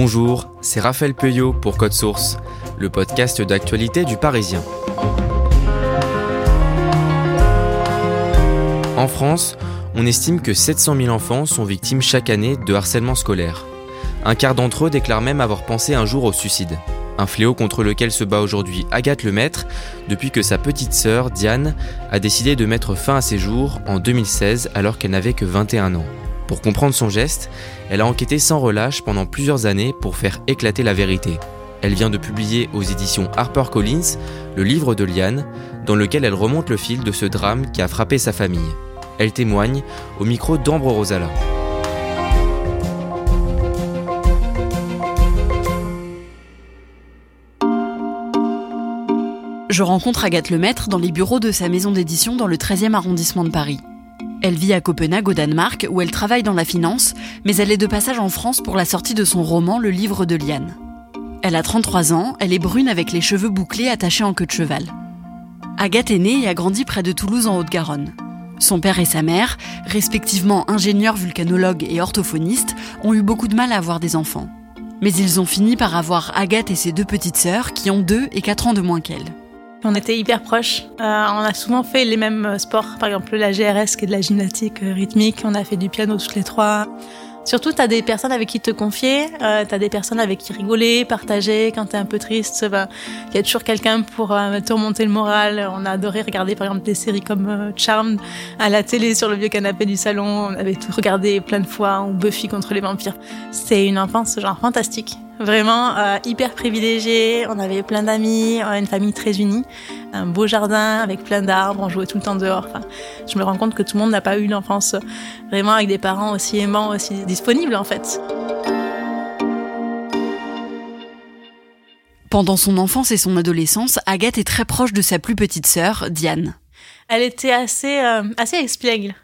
Bonjour, c'est Raphaël Peuillot pour Code Source, le podcast d'actualité du Parisien. En France, on estime que 700 000 enfants sont victimes chaque année de harcèlement scolaire. Un quart d'entre eux déclarent même avoir pensé un jour au suicide. Un fléau contre lequel se bat aujourd'hui Agathe Lemaître depuis que sa petite sœur, Diane, a décidé de mettre fin à ses jours en 2016 alors qu'elle n'avait que 21 ans. Pour comprendre son geste, elle a enquêté sans relâche pendant plusieurs années pour faire éclater la vérité. Elle vient de publier aux éditions HarperCollins le livre de Liane, dans lequel elle remonte le fil de ce drame qui a frappé sa famille. Elle témoigne au micro d'Ambre Rosala. Je rencontre Agathe Lemaître dans les bureaux de sa maison d'édition dans le 13e arrondissement de Paris. Elle vit à Copenhague au Danemark où elle travaille dans la finance, mais elle est de passage en France pour la sortie de son roman Le livre de Liane. Elle a 33 ans, elle est brune avec les cheveux bouclés attachés en queue de cheval. Agathe est née et a grandi près de Toulouse en Haute-Garonne. Son père et sa mère, respectivement ingénieurs vulcanologues et orthophonistes, ont eu beaucoup de mal à avoir des enfants. Mais ils ont fini par avoir Agathe et ses deux petites sœurs qui ont 2 et 4 ans de moins qu'elle. On était hyper proches. Euh, on a souvent fait les mêmes sports, par exemple la GRS qui est de la gymnastique euh, rythmique. On a fait du piano toutes les trois. Surtout, t'as des personnes avec qui te confier, euh, t'as des personnes avec qui rigoler, partager. Quand t'es un peu triste, il y a toujours quelqu'un pour euh, te remonter le moral. On a adoré regarder par exemple des séries comme euh, Charmed à la télé sur le vieux canapé du salon. On avait tout regardé plein de fois, ou Buffy contre les vampires. C'était une enfance genre fantastique. Vraiment euh, hyper privilégié. On avait plein d'amis, une famille très unie, un beau jardin avec plein d'arbres. On jouait tout le temps dehors. Enfin, je me rends compte que tout le monde n'a pas eu une enfance vraiment avec des parents aussi aimants, aussi disponibles en fait. Pendant son enfance et son adolescence, Agathe est très proche de sa plus petite sœur, Diane. Elle était assez, euh, assez espiègle.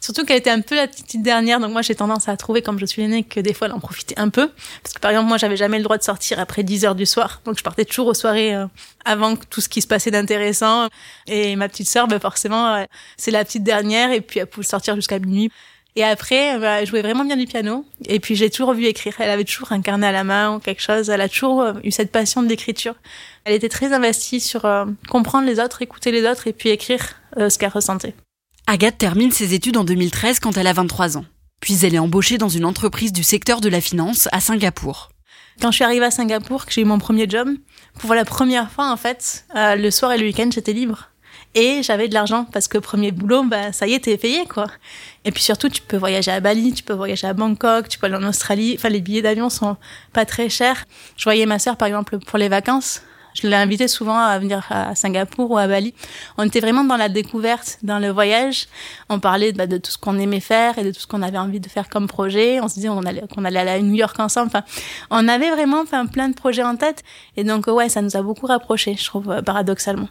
Surtout qu'elle était un peu la petite dernière, donc moi j'ai tendance à trouver, comme je suis l'aînée, que des fois elle en profitait un peu. Parce que par exemple, moi j'avais jamais le droit de sortir après 10 heures du soir, donc je partais toujours aux soirées euh, avant tout ce qui se passait d'intéressant. Et ma petite sœur, ben forcément, c'est la petite dernière, et puis elle pouvait sortir jusqu'à minuit. Et après, bah, elle jouait vraiment bien du piano. Et puis j'ai toujours vu écrire. Elle avait toujours un carnet à la main ou quelque chose. Elle a toujours euh, eu cette passion de l'écriture. Elle était très investie sur euh, comprendre les autres, écouter les autres et puis écrire ce qu'elle ressentait. Agathe termine ses études en 2013 quand elle a 23 ans. Puis elle est embauchée dans une entreprise du secteur de la finance à Singapour. Quand je suis arrivée à Singapour, que j'ai eu mon premier job, pour la première fois en fait, euh, le soir et le week-end j'étais libre. Et j'avais de l'argent parce que premier boulot, bah, ça y est, t'es payé quoi. Et puis surtout, tu peux voyager à Bali, tu peux voyager à Bangkok, tu peux aller en Australie. Enfin, les billets d'avion sont pas très chers. Je voyais ma sœur par exemple pour les vacances. Je l'ai invitée souvent à venir à Singapour ou à Bali. On était vraiment dans la découverte, dans le voyage. On parlait bah, de tout ce qu'on aimait faire et de tout ce qu'on avait envie de faire comme projet. On se disait qu'on allait, à New York ensemble. Enfin, on avait vraiment plein de projets en tête. Et donc, ouais, ça nous a beaucoup rapprochés, je trouve, euh, paradoxalement.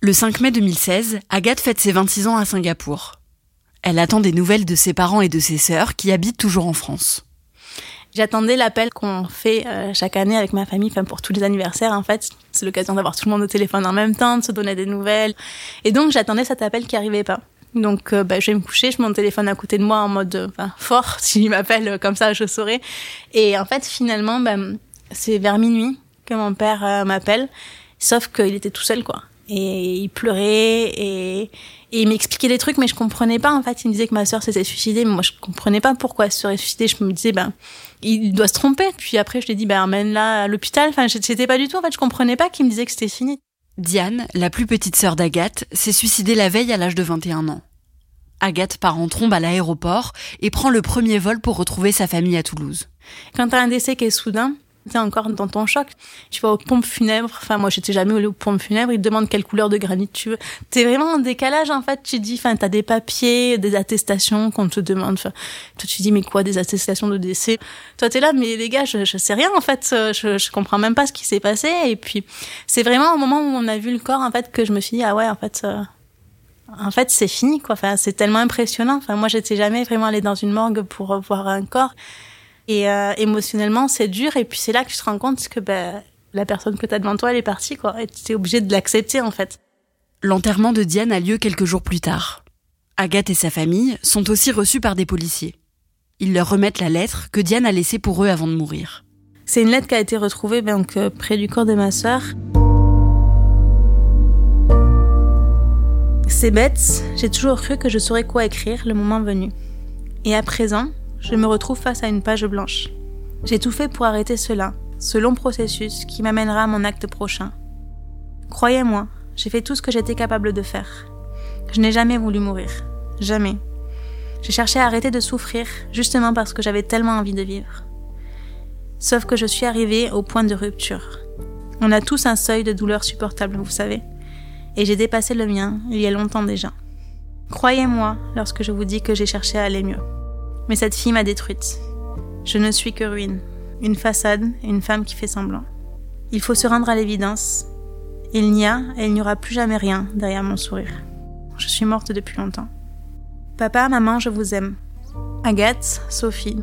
Le 5 mai 2016, Agathe fête ses 26 ans à Singapour. Elle attend des nouvelles de ses parents et de ses sœurs qui habitent toujours en France. J'attendais l'appel qu'on fait euh, chaque année avec ma famille, enfin pour tous les anniversaires en fait. C'est l'occasion d'avoir tout le monde au téléphone en même temps, de se donner des nouvelles. Et donc j'attendais cet appel qui arrivait pas. Donc euh, bah, je vais me coucher, je mets mon téléphone à côté de moi en mode euh, fort. S'il m'appelle comme ça, je saurai. Et en fait finalement, bah, c'est vers minuit que mon père m'appelle. Sauf qu'il était tout seul quoi. Et il pleurait et, et il m'expliquait des trucs, mais je comprenais pas. En fait, il me disait que ma sœur s'était suicidée, mais moi je comprenais pas pourquoi elle se serait suicidée. Je me disais, ben, il doit se tromper. Puis après, je lui ai dit, ben, emmène-la à l'hôpital. Enfin, c'était pas du tout. En fait, je comprenais pas qu'il me disait que c'était fini. Diane, la plus petite sœur d'Agathe, s'est suicidée la veille à l'âge de 21 ans. Agathe part en trombe à l'aéroport et prend le premier vol pour retrouver sa famille à Toulouse. Quand t'as un décès qui est soudain, t'es encore dans ton choc. Tu vas aux pompes funèbres. Enfin, moi, j'étais jamais allée aux pompes funèbres. Ils te demandent quelle couleur de granit tu veux. T'es vraiment en décalage, en fait. Tu dis, enfin, t'as des papiers, des attestations qu'on te demande. Enfin, toi, tu dis, mais quoi, des attestations de décès? Toi, t'es là, mais les gars, je, je sais rien, en fait. Je, je comprends même pas ce qui s'est passé. Et puis, c'est vraiment au moment où on a vu le corps, en fait, que je me suis dit, ah ouais, en fait, euh, en fait, c'est fini, quoi. Enfin, c'est tellement impressionnant. Enfin, moi, j'étais jamais vraiment allée dans une morgue pour voir un corps. Et euh, émotionnellement, c'est dur. Et puis c'est là que tu te rends compte que ben, la personne que tu as devant toi, elle est partie, quoi. Et tu es obligé de l'accepter, en fait. L'enterrement de Diane a lieu quelques jours plus tard. Agathe et sa famille sont aussi reçus par des policiers. Ils leur remettent la lettre que Diane a laissée pour eux avant de mourir. C'est une lettre qui a été retrouvée donc, euh, près du corps de ma sœur. C'est bête, j'ai toujours cru que je saurais quoi écrire le moment venu. Et à présent, je me retrouve face à une page blanche. J'ai tout fait pour arrêter cela, ce long processus qui m'amènera à mon acte prochain. Croyez-moi, j'ai fait tout ce que j'étais capable de faire. Je n'ai jamais voulu mourir. Jamais. J'ai cherché à arrêter de souffrir, justement parce que j'avais tellement envie de vivre. Sauf que je suis arrivée au point de rupture. On a tous un seuil de douleur supportable, vous savez. Et j'ai dépassé le mien il y a longtemps déjà. Croyez-moi lorsque je vous dis que j'ai cherché à aller mieux. Mais cette fille m'a détruite. Je ne suis que ruine, une façade et une femme qui fait semblant. Il faut se rendre à l'évidence. Il n'y a et il n'y aura plus jamais rien derrière mon sourire. Je suis morte depuis longtemps. Papa, maman, je vous aime. Agathe, Sophie.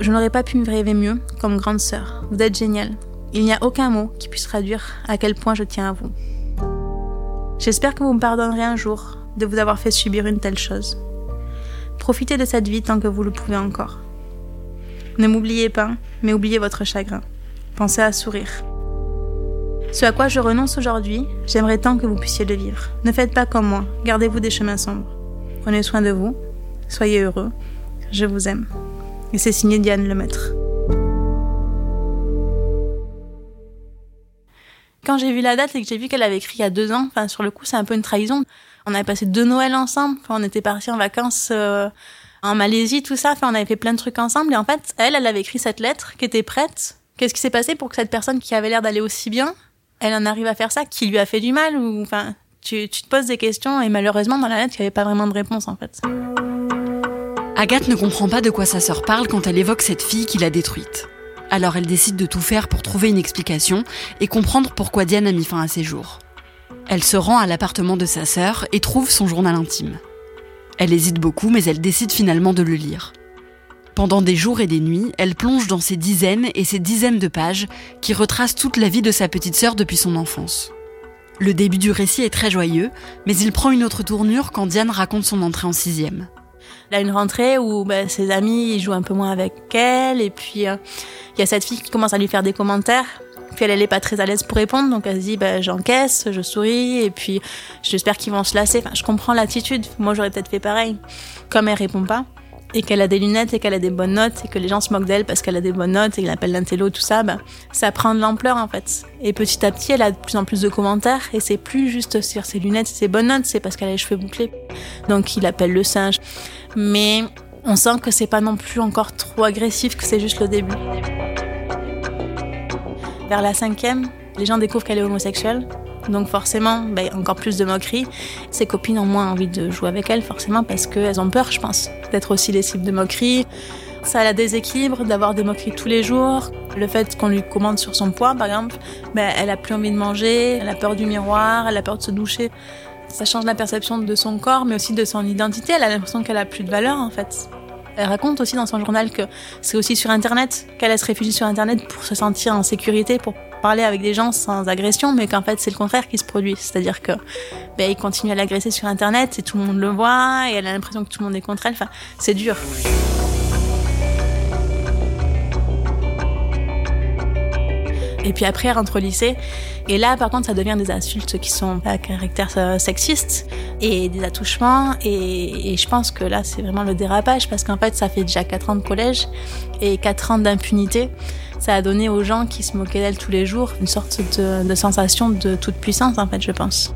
Je n'aurais pas pu me rêver mieux comme grande sœur. Vous êtes géniale. Il n'y a aucun mot qui puisse traduire à quel point je tiens à vous. J'espère que vous me pardonnerez un jour de vous avoir fait subir une telle chose. Profitez de cette vie tant que vous le pouvez encore. Ne m'oubliez pas, mais oubliez votre chagrin. Pensez à sourire. Ce à quoi je renonce aujourd'hui, j'aimerais tant que vous puissiez le vivre. Ne faites pas comme moi, gardez-vous des chemins sombres. Prenez soin de vous, soyez heureux, je vous aime. Et c'est signé Diane Lemaître. Quand j'ai vu la date et que j'ai vu qu'elle avait écrit il y a deux ans, enfin sur le coup c'est un peu une trahison. On avait passé deux Noëls ensemble. on était partis en vacances euh, en Malaisie, tout ça. Enfin, on avait fait plein de trucs ensemble. Et en fait, elle, elle avait écrit cette lettre qui était prête. Qu'est-ce qui s'est passé pour que cette personne qui avait l'air d'aller aussi bien, elle en arrive à faire ça, qui lui a fait du mal ou enfin, tu, tu te poses des questions et malheureusement dans la lettre, il n'y avait pas vraiment de réponse en fait. Agathe ne comprend pas de quoi sa sœur parle quand elle évoque cette fille qui l'a détruite. Alors elle décide de tout faire pour trouver une explication et comprendre pourquoi Diane a mis fin à ses jours. Elle se rend à l'appartement de sa sœur et trouve son journal intime. Elle hésite beaucoup, mais elle décide finalement de le lire. Pendant des jours et des nuits, elle plonge dans ces dizaines et ces dizaines de pages qui retracent toute la vie de sa petite sœur depuis son enfance. Le début du récit est très joyeux, mais il prend une autre tournure quand Diane raconte son entrée en sixième. Elle a une rentrée où bah, ses amis jouent un peu moins avec elle, et puis euh, il y a cette fille qui commence à lui faire des commentaires puis elle, elle est pas très à l'aise pour répondre, donc elle se dit, bah, j'encaisse, je souris, et puis j'espère qu'ils vont se lasser. Enfin, je comprends l'attitude. Moi, j'aurais peut-être fait pareil. Comme elle répond pas, et qu'elle a des lunettes, et qu'elle a des bonnes notes, et que les gens se moquent d'elle parce qu'elle a des bonnes notes, et qu'elle appelle l'intello, tout ça, bah, ça prend de l'ampleur, en fait. Et petit à petit, elle a de plus en plus de commentaires, et c'est plus juste sur ses lunettes, ses bonnes notes, c'est parce qu'elle a les cheveux bouclés. Donc, il appelle le singe. Mais on sent que c'est pas non plus encore trop agressif, que c'est juste le début. Vers la cinquième, les gens découvrent qu'elle est homosexuelle. Donc forcément, ben, encore plus de moqueries. Ses copines ont moins envie de jouer avec elle, forcément, parce qu'elles ont peur, je pense, d'être aussi les cibles de moqueries. Ça la déséquilibre d'avoir des moqueries tous les jours. Le fait qu'on lui commande sur son poids, par exemple, ben, elle a plus envie de manger, elle a peur du miroir, elle a peur de se doucher. Ça change la perception de son corps, mais aussi de son identité. Elle a l'impression qu'elle a plus de valeur, en fait. Elle raconte aussi dans son journal que c'est aussi sur Internet qu'elle se réfugie sur Internet pour se sentir en sécurité, pour parler avec des gens sans agression, mais qu'en fait c'est le contraire qui se produit. C'est-à-dire que ben, il continue à l'agresser sur Internet et tout le monde le voit et elle a l'impression que tout le monde est contre elle. Enfin, c'est dur. Et puis après, rentre au lycée. Et là, par contre, ça devient des insultes qui sont à caractère euh, sexiste et des attouchements. Et, et je pense que là, c'est vraiment le dérapage parce qu'en fait, ça fait déjà 4 ans de collège et 4 ans d'impunité. Ça a donné aux gens qui se moquaient d'elle tous les jours une sorte de, de sensation de toute puissance, en fait, je pense.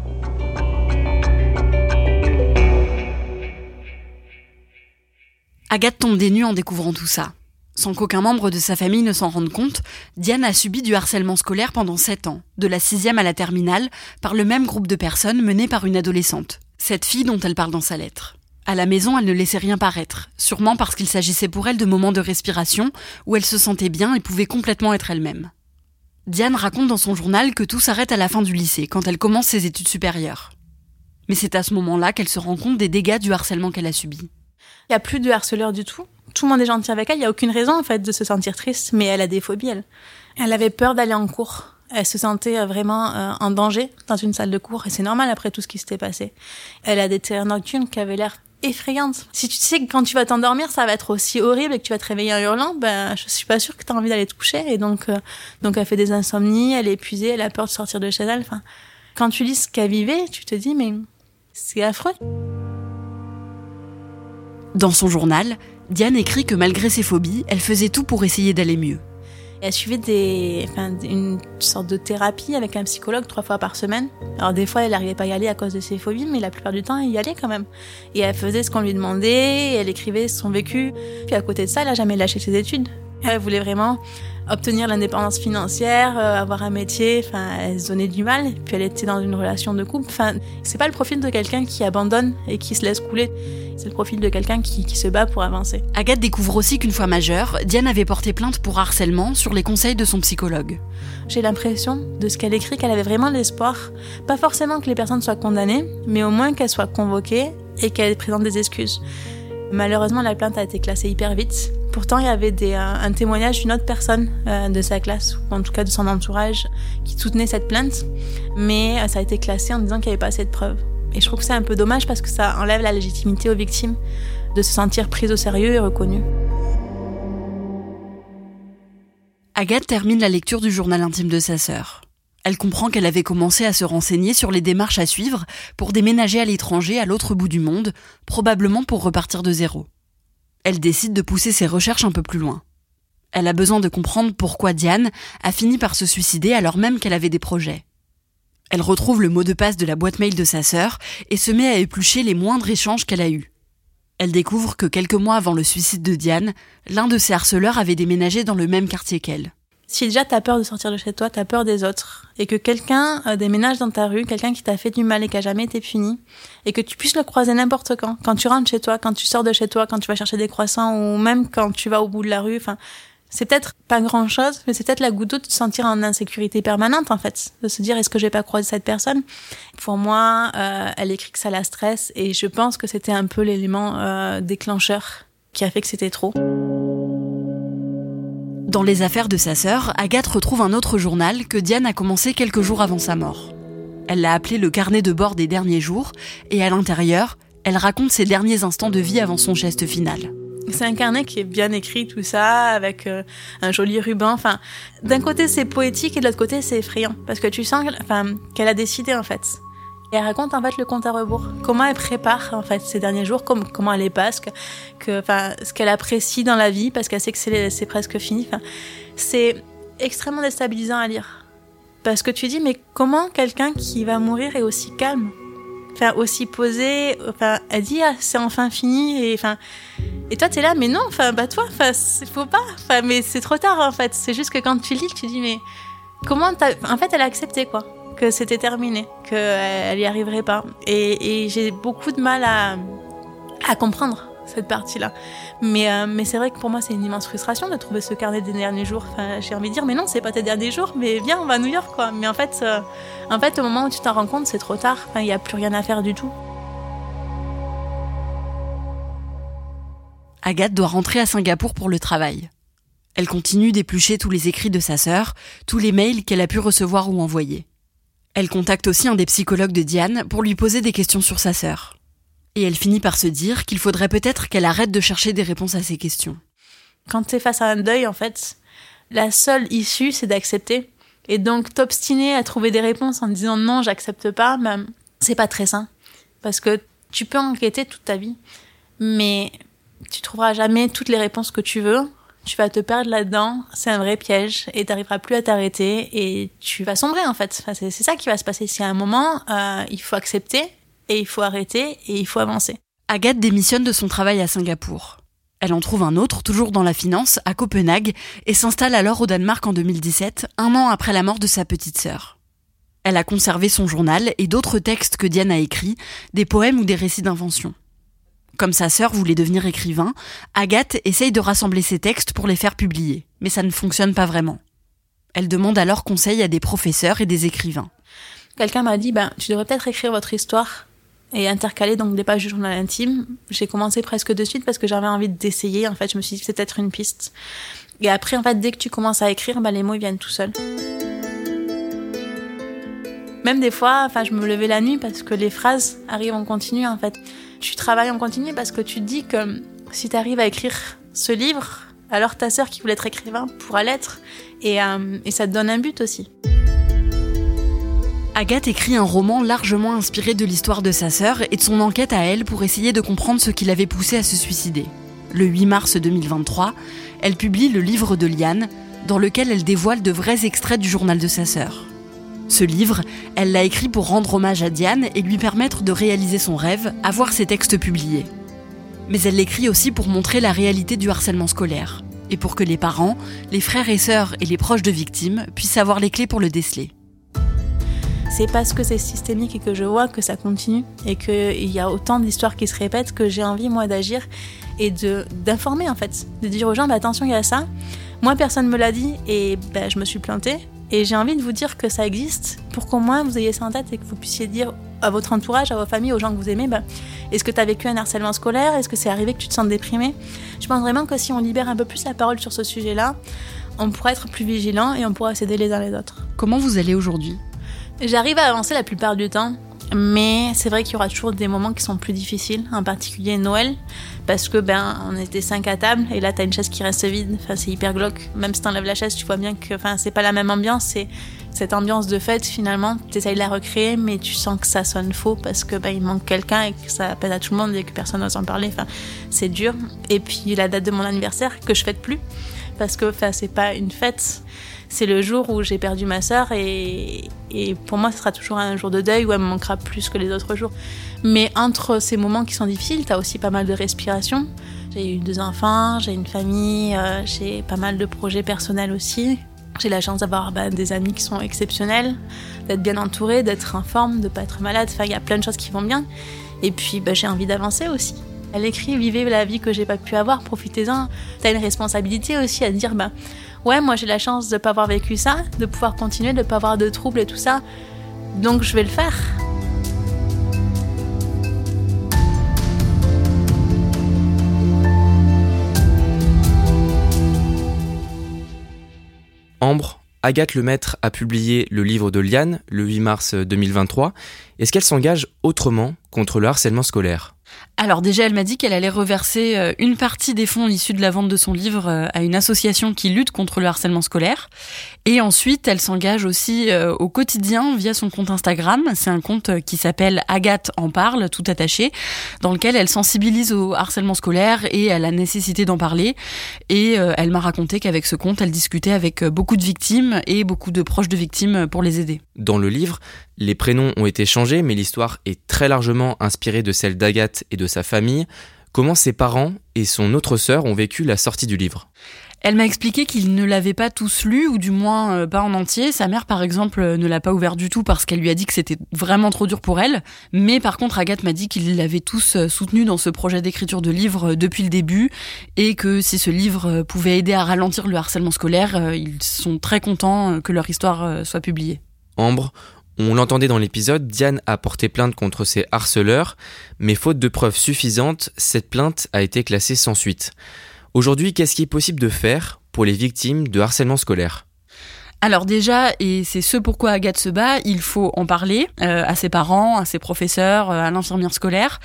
Agathe tombe des nues en découvrant tout ça. Sans qu'aucun membre de sa famille ne s'en rende compte, Diane a subi du harcèlement scolaire pendant 7 ans, de la sixième à la terminale, par le même groupe de personnes mené par une adolescente, cette fille dont elle parle dans sa lettre. À la maison, elle ne laissait rien paraître, sûrement parce qu'il s'agissait pour elle de moments de respiration où elle se sentait bien et pouvait complètement être elle-même. Diane raconte dans son journal que tout s'arrête à la fin du lycée, quand elle commence ses études supérieures. Mais c'est à ce moment-là qu'elle se rend compte des dégâts du harcèlement qu'elle a subi. Il n'y a plus de harceleur du tout? Tout le monde est gentil avec elle. Il n'y a aucune raison, en fait, de se sentir triste, mais elle a des phobies, elle. Elle avait peur d'aller en cours. Elle se sentait euh, vraiment euh, en danger dans une salle de cours, et c'est normal après tout ce qui s'était passé. Elle a des terreurs nocturnes qui avaient l'air effrayantes. Si tu sais que quand tu vas t'endormir, ça va être aussi horrible et que tu vas te réveiller en hurlant, ben, je suis pas sûre que tu as envie d'aller te coucher. Et donc, euh, donc elle fait des insomnies, elle est épuisée, elle a peur de sortir de chez elle. Enfin, quand tu lis ce qu'elle vivait, tu te dis, mais c'est affreux. Dans son journal, Diane écrit que malgré ses phobies, elle faisait tout pour essayer d'aller mieux. Elle suivait des, une sorte de thérapie avec un psychologue trois fois par semaine. Alors des fois, elle n'arrivait pas à y aller à cause de ses phobies, mais la plupart du temps, elle y allait quand même. Et elle faisait ce qu'on lui demandait, elle écrivait son vécu. Puis à côté de ça, elle n'a jamais lâché ses études. Elle voulait vraiment obtenir l'indépendance financière, euh, avoir un métier. Enfin, elle se donnait du mal. Puis elle était dans une relation de couple. Enfin, c'est pas le profil de quelqu'un qui abandonne et qui se laisse couler. C'est le profil de quelqu'un qui, qui, se bat pour avancer. Agathe découvre aussi qu'une fois majeure, Diane avait porté plainte pour harcèlement sur les conseils de son psychologue. J'ai l'impression, de ce qu'elle écrit, qu'elle avait vraiment l'espoir, pas forcément que les personnes soient condamnées, mais au moins qu'elles soient convoquées et qu'elles présentent des excuses. Malheureusement, la plainte a été classée hyper vite. Pourtant, il y avait des, un, un, témoignage d'une autre personne euh, de sa classe, ou en tout cas de son entourage, qui soutenait cette plainte, mais euh, ça a été classé en disant qu'il n'y avait pas assez de preuves. Et je trouve que c'est un peu dommage parce que ça enlève la légitimité aux victimes de se sentir prises au sérieux et reconnues. Agathe termine la lecture du journal intime de sa sœur. Elle comprend qu'elle avait commencé à se renseigner sur les démarches à suivre pour déménager à l'étranger à l'autre bout du monde, probablement pour repartir de zéro. Elle décide de pousser ses recherches un peu plus loin. Elle a besoin de comprendre pourquoi Diane a fini par se suicider alors même qu'elle avait des projets. Elle retrouve le mot de passe de la boîte mail de sa sœur et se met à éplucher les moindres échanges qu'elle a eus. Elle découvre que quelques mois avant le suicide de Diane, l'un de ses harceleurs avait déménagé dans le même quartier qu'elle. Si déjà t'as peur de sortir de chez toi, t'as peur des autres, et que quelqu'un euh, déménage dans ta rue, quelqu'un qui t'a fait du mal et qui a jamais été puni, et que tu puisses le croiser n'importe quand, quand tu rentres chez toi, quand tu sors de chez toi, quand tu vas chercher des croissants, ou même quand tu vas au bout de la rue, enfin, c'est peut-être pas grand chose, mais c'est peut-être la goutte d'eau de se sentir en insécurité permanente, en fait. De se dire, est-ce que je vais pas croiser cette personne? Pour moi, euh, elle écrit que ça la stresse, et je pense que c'était un peu l'élément euh, déclencheur qui a fait que c'était trop. Dans les affaires de sa sœur, Agathe retrouve un autre journal que Diane a commencé quelques jours avant sa mort. Elle l'a appelé le carnet de bord des derniers jours, et à l'intérieur, elle raconte ses derniers instants de vie avant son geste final. C'est un carnet qui est bien écrit, tout ça, avec euh, un joli ruban. Enfin, d'un côté c'est poétique et de l'autre côté c'est effrayant, parce que tu sens qu'elle a décidé en fait. Et elle raconte en fait le compte à rebours. Comment elle prépare en fait ces derniers jours, comme, comment elle les passe, ce qu'elle apprécie dans la vie, parce qu'elle sait que c'est presque fini. C'est extrêmement déstabilisant à lire. Parce que tu dis, mais comment quelqu'un qui va mourir est aussi calme? Aussi posé, enfin, elle dit, ah, c'est enfin fini, et toi, t'es là, mais non, enfin, bah toi, enfin, faut pas, mais c'est trop tard, en fait. C'est juste que quand tu lis, tu dis, mais comment t'as, en fait, elle a accepté, quoi, que c'était terminé, qu'elle y arriverait pas. Et, j'ai beaucoup de mal à, comprendre cette partie-là. Mais, euh, mais c'est vrai que pour moi, c'est une immense frustration de trouver ce carnet des derniers jours. J'ai envie de dire, mais non, c'est pas tes derniers jours, mais viens, on va à New York, quoi. Mais en fait, euh, en fait, au moment où tu t'en rends compte, c'est trop tard. Il n'y a plus rien à faire du tout. Agathe doit rentrer à Singapour pour le travail. Elle continue d'éplucher tous les écrits de sa sœur, tous les mails qu'elle a pu recevoir ou envoyer. Elle contacte aussi un des psychologues de Diane pour lui poser des questions sur sa sœur. Et elle finit par se dire qu'il faudrait peut-être qu'elle arrête de chercher des réponses à ces questions. Quand tu es face à un deuil, en fait, la seule issue, c'est d'accepter Et donc, t'obstiner à trouver des réponses en disant non, j'accepte pas, ben, c'est pas très sain. Parce que tu peux enquêter toute ta vie, mais tu trouveras jamais toutes les réponses que tu veux. Tu vas te perdre là-dedans, c'est un vrai piège, et t'arriveras plus à t'arrêter, et tu vas sombrer en fait. Enfin, c'est ça qui va se passer. Si à un moment, euh, il faut accepter, et il faut arrêter, et il faut avancer. Agathe démissionne de son travail à Singapour. Elle en trouve un autre, toujours dans la finance, à Copenhague, et s'installe alors au Danemark en 2017, un an après la mort de sa petite sœur. Elle a conservé son journal et d'autres textes que Diane a écrits, des poèmes ou des récits d'invention. Comme sa sœur voulait devenir écrivain, Agathe essaye de rassembler ses textes pour les faire publier, mais ça ne fonctionne pas vraiment. Elle demande alors conseil à des professeurs et des écrivains. Quelqu'un m'a dit, ben, tu devrais peut-être écrire votre histoire et intercaler donc des pages du journal intime. J'ai commencé presque de suite parce que j'avais envie d'essayer. En fait, je me suis dit c'est peut-être une piste. Et après, en fait, dès que tu commences à écrire, bah, les mots viennent tout seuls. Même des fois, enfin, je me levais la nuit parce que les phrases arrivent en continu. En fait, tu travailles en continu parce que tu te dis que si tu arrives à écrire ce livre, alors ta sœur qui voulait être écrivain pourra l'être, et, euh, et ça te donne un but aussi. Agathe écrit un roman largement inspiré de l'histoire de sa sœur et de son enquête à elle pour essayer de comprendre ce qui l'avait poussée à se suicider. Le 8 mars 2023, elle publie le livre de Liane, dans lequel elle dévoile de vrais extraits du journal de sa sœur. Ce livre, elle l'a écrit pour rendre hommage à Diane et lui permettre de réaliser son rêve, avoir ses textes publiés. Mais elle l'écrit aussi pour montrer la réalité du harcèlement scolaire, et pour que les parents, les frères et sœurs et les proches de victimes puissent avoir les clés pour le déceler c'est parce que c'est systémique et que je vois que ça continue et qu'il y a autant d'histoires qui se répètent que j'ai envie, moi, d'agir et d'informer, en fait. De dire aux gens, bah, attention, il y a ça. Moi, personne ne me l'a dit et bah, je me suis plantée. Et j'ai envie de vous dire que ça existe pour qu'au moins vous ayez ça en tête et que vous puissiez dire à votre entourage, à vos familles, aux gens que vous aimez, bah, est-ce que tu as vécu un harcèlement scolaire? Est-ce que c'est arrivé que tu te sens déprimé Je pense vraiment que si on libère un peu plus la parole sur ce sujet-là, on pourra être plus vigilant et on pourra s'aider les uns les autres. Comment vous allez aujourd'hui? J'arrive à avancer la plupart du temps, mais c'est vrai qu'il y aura toujours des moments qui sont plus difficiles, en particulier Noël, parce que ben on était cinq à table et là t'as une chaise qui reste vide. Enfin c'est hyper glauque. Même si t'enlèves la chaise, tu vois bien que enfin c'est pas la même ambiance. C'est cette ambiance de fête finalement. T'essayes de la recréer, mais tu sens que ça sonne faux parce que ben il manque quelqu'un et que ça peine à tout le monde et que personne n'ose en parler. Enfin c'est dur. Et puis la date de mon anniversaire que je fête plus parce que enfin c'est pas une fête c'est le jour où j'ai perdu ma sœur et, pour moi, ce sera toujours un jour de deuil où elle me manquera plus que les autres jours. Mais entre ces moments qui sont difficiles, tu as aussi pas mal de respiration. J'ai eu deux enfants, j'ai une famille, euh, j'ai pas mal de projets personnels aussi. J'ai la chance d'avoir bah, des amis qui sont exceptionnels, d'être bien entourée, d'être en forme, de pas être malade. Enfin, il y a plein de choses qui vont bien. Et puis, bah, j'ai envie d'avancer aussi. Elle écrit Vivez la vie que j'ai pas pu avoir, profitez-en. T'as une responsabilité aussi à dire bah, ouais, moi j'ai la chance de ne pas avoir vécu ça, de pouvoir continuer, de ne pas avoir de troubles et tout ça. Donc je vais le faire. Ambre, Agathe Lemaître a publié le livre de Liane le 8 mars 2023. Est-ce qu'elle s'engage autrement contre le harcèlement scolaire? Alors déjà, elle m'a dit qu'elle allait reverser euh, une partie des fonds issus de la vente de son livre euh, à une association qui lutte contre le harcèlement scolaire. Et ensuite, elle s'engage aussi euh, au quotidien via son compte Instagram. C'est un compte qui s'appelle Agathe en parle, tout attaché, dans lequel elle sensibilise au harcèlement scolaire et à la nécessité d'en parler. Et elle m'a raconté qu'avec ce compte, elle discutait avec beaucoup de victimes et beaucoup de proches de victimes pour les aider. Dans le livre, les prénoms ont été changés, mais l'histoire est très largement inspirée de celle d'Agathe et de sa famille. Comment ses parents et son autre sœur ont vécu la sortie du livre elle m'a expliqué qu'ils ne l'avaient pas tous lu, ou du moins euh, pas en entier. Sa mère, par exemple, euh, ne l'a pas ouvert du tout parce qu'elle lui a dit que c'était vraiment trop dur pour elle. Mais par contre, Agathe m'a dit qu'ils l'avaient tous euh, soutenu dans ce projet d'écriture de livre depuis le début, et que si ce livre pouvait aider à ralentir le harcèlement scolaire, ils sont très contents que leur histoire soit publiée. Ambre, on l'entendait dans l'épisode, Diane a porté plainte contre ses harceleurs, mais faute de preuves suffisantes, cette plainte a été classée sans suite. Aujourd'hui, qu'est-ce qui est possible de faire pour les victimes de harcèlement scolaire? Alors déjà, et c'est ce pourquoi Agathe se bat, il faut en parler euh, à ses parents, à ses professeurs, euh, à l'infirmière scolaire.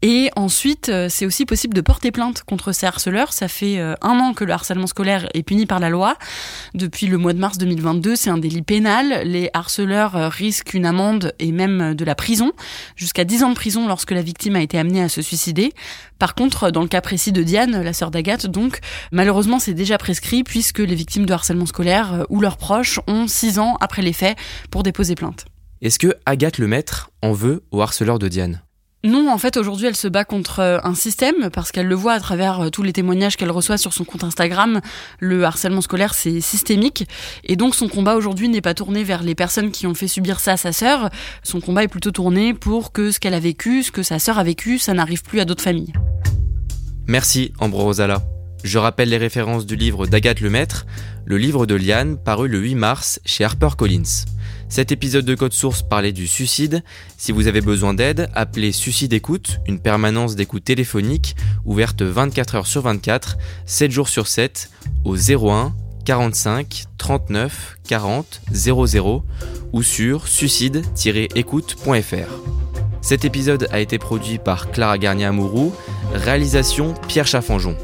Et ensuite, euh, c'est aussi possible de porter plainte contre ces harceleurs. Ça fait un an que le harcèlement scolaire est puni par la loi. Depuis le mois de mars 2022, c'est un délit pénal. Les harceleurs risquent une amende et même de la prison, jusqu'à 10 ans de prison lorsque la victime a été amenée à se suicider. Par contre, dans le cas précis de Diane, la sœur d'Agathe, donc, malheureusement, c'est déjà prescrit puisque les victimes de harcèlement scolaire ou leurs proches ont 6 ans après les faits pour déposer plainte. Est-ce que Agathe Lemaître en veut au harceleur de Diane? Non, en fait, aujourd'hui, elle se bat contre euh, un système parce qu'elle le voit à travers euh, tous les témoignages qu'elle reçoit sur son compte Instagram. Le harcèlement scolaire, c'est systémique. Et donc, son combat aujourd'hui n'est pas tourné vers les personnes qui ont fait subir ça à sa sœur. Son combat est plutôt tourné pour que ce qu'elle a vécu, ce que sa sœur a vécu, ça n'arrive plus à d'autres familles. Merci, Ambro Rosala. Je rappelle les références du livre d'Agathe Lemaître, le livre de Liane paru le 8 mars chez HarperCollins. Cet épisode de Code Source parlait du suicide. Si vous avez besoin d'aide, appelez Suicide Écoute, une permanence d'écoute téléphonique ouverte 24 heures sur 24, 7 jours sur 7, au 01 45 39 40 00 ou sur suicide-écoute.fr. Cet épisode a été produit par Clara Garnier-Amouroux, réalisation Pierre Chaffanjon.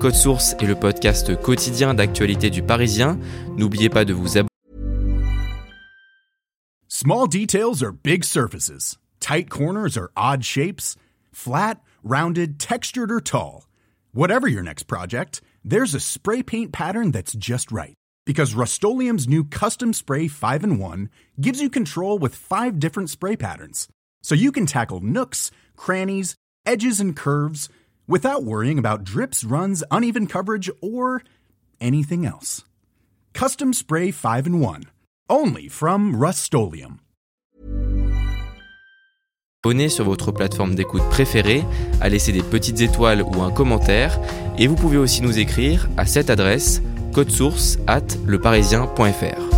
Code Source est le podcast quotidien d'actualité du Parisien. N'oubliez pas de vous abonner. Small details are big surfaces. Tight corners are odd shapes. Flat, rounded, textured or tall. Whatever your next project, there's a spray paint pattern that's just right. Because Rust-Oleum's new Custom Spray 5 in 1 gives you control with 5 different spray patterns. So you can tackle nooks, crannies, edges and curves – without worrying about drips, runs, uneven coverage, or anything else. Custom Spray 5 and 1. Only from Rust Abonnez sur votre plateforme d'écoute préférée, à laisser des petites étoiles ou un commentaire, et vous pouvez aussi nous écrire à cette adresse code source at leparisien.fr.